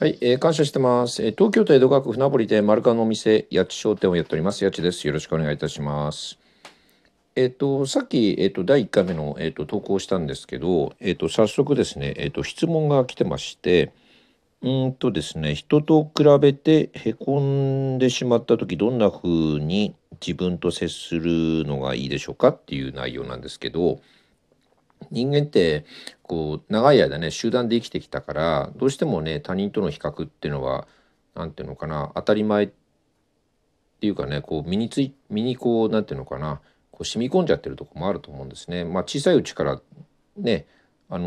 はい、えー感謝してます。えー東京都江戸川区船堀で丸川のお店、八千商店をやっております。八千です。よろしくお願いいたします。えっ、と、さっき、えっ、と、第1回目の、えっ、と、投稿したんですけど、えっ、と、早速ですね、えっ、と、質問が来てまして、うんとですね、人と比べてへこんでしまった時どんな風に自分と接するのがいいでしょうかっていう内容なんですけど、人間ってこう長い間ね集団で生きてきたからどうしてもね他人との比較っていうのは何ていうのかな当たり前っていうかねこう身につい身にこう何ていうのかなこう染み込んじゃってるとこもあると思うんですね。まあ、小さいうちからねあの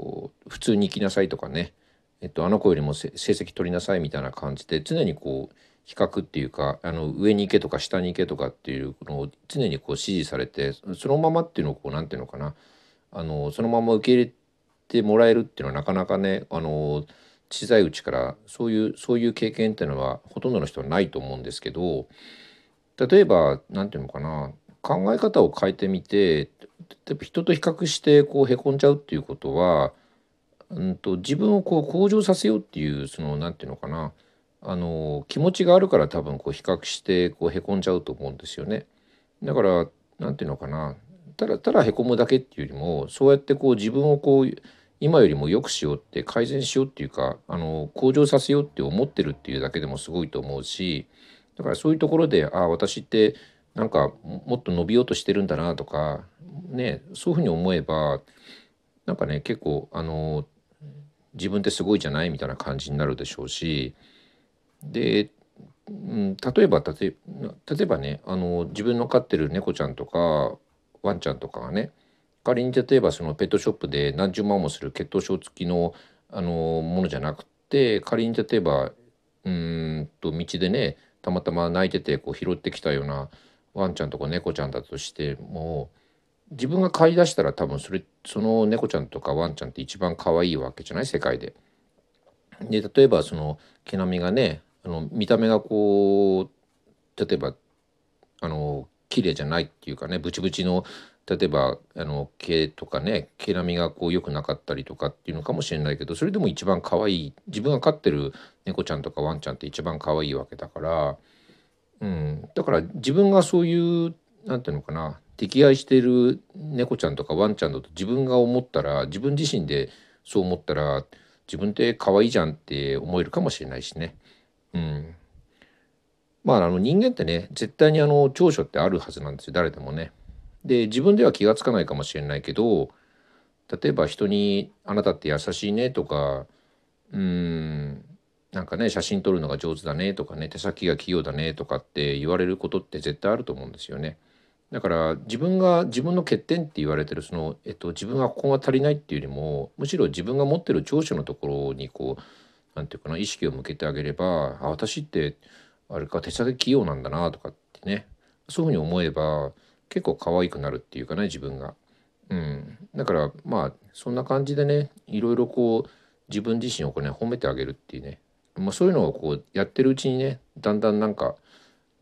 ー普通に生きなさいとかね、えっと、あの子よりも成績取りなさいみたいな感じで常にこう比較っていうかあの上に行けとか下に行けとかっていうのを常にこう指示されてそのままっていうのをこうなんていうのかな。あのそのまま受け入れてもらえるっていうのはなかなかねあの小さいうちからそういうそういう経験っていうのはほとんどの人はないと思うんですけど例えばなんていうのかな考え方を変えてみて人と比較してこうへこんじゃうっていうことは、うん、と自分をこう向上させようっていうそのなんていうのかなあの気持ちがあるから多分こう比較してこうへこんじゃうと思うんですよね。だからなんていうのかなただただへこむだけっていうよりもそうやってこう自分をこう今よりも良くしようって改善しようっていうかあの向上させようって思ってるっていうだけでもすごいと思うしだからそういうところでああ私ってなんかもっと伸びようとしてるんだなとかねそういうふうに思えばなんかね結構あの自分ってすごいじゃないみたいな感じになるでしょうしで、うん、例えば例え例えばねあの自分の飼ってる猫ちゃんとかワンちゃんとかがね仮に例えばそのペットショップで何十万もする血糖症付きのあのものじゃなくて仮に例えばうんと道でねたまたま泣いててこう拾ってきたようなワンちゃんとか猫ちゃんだとしても自分が飼い出したら多分それその猫ちゃんとかワンちゃんって一番可愛いわけじゃない？世界で。で例えばその毛並みがねあの見た目がこう例えばあの綺麗じゃないっていうかねブチブチの例えばあの毛とかね毛並みがこう良くなかったりとかっていうのかもしれないけどそれでも一番可愛い自分が飼ってる猫ちゃんとかワンちゃんって一番可愛いわけだから、うん、だから自分がそういうなんていうのかな溺愛してる猫ちゃんとかワンちゃんだと自分が思ったら自分自身でそう思ったら自分って可愛いじゃんって思えるかもしれないしね。うん、まああの人間ってね絶対にあの長所ってあるはずなんですよ誰でもね。で自分では気が付かないかもしれないけど例えば人に「あなたって優しいね」とか「うんなんかね写真撮るのが上手だね」とかね「手先が器用だね」とかって言われることって絶対あると思うんですよね。だから自分が自分の欠点って言われてるその、えっと、自分がここが足りないっていうよりもむしろ自分が持ってる長所のところにこうなんていうかな意識を向けてあげればあ私ってあれか手先器用なんだなとかってねそういうふうに思えば結構可愛くなるっていうかね自分が。うん、だからまあそんな感じでねいろいろこう自分自身をこうね褒めてあげるっていうね、まあ、そういうのをこうやってるうちにねだんだんなんか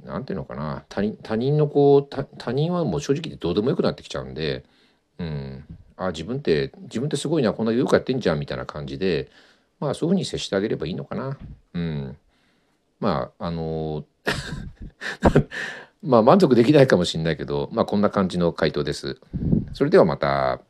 なんていうのかな他人他人のこう他人はもう正直どうでもよくなってきちゃうんで、うん、あ自分って自分ってすごいなこんなよくやってんじゃんみたいな感じでまあそういうふうに接してあげればいいのかな。うん、まああの まあ満足できないかもしれないけどまあこんな感じの回答です。それではまた。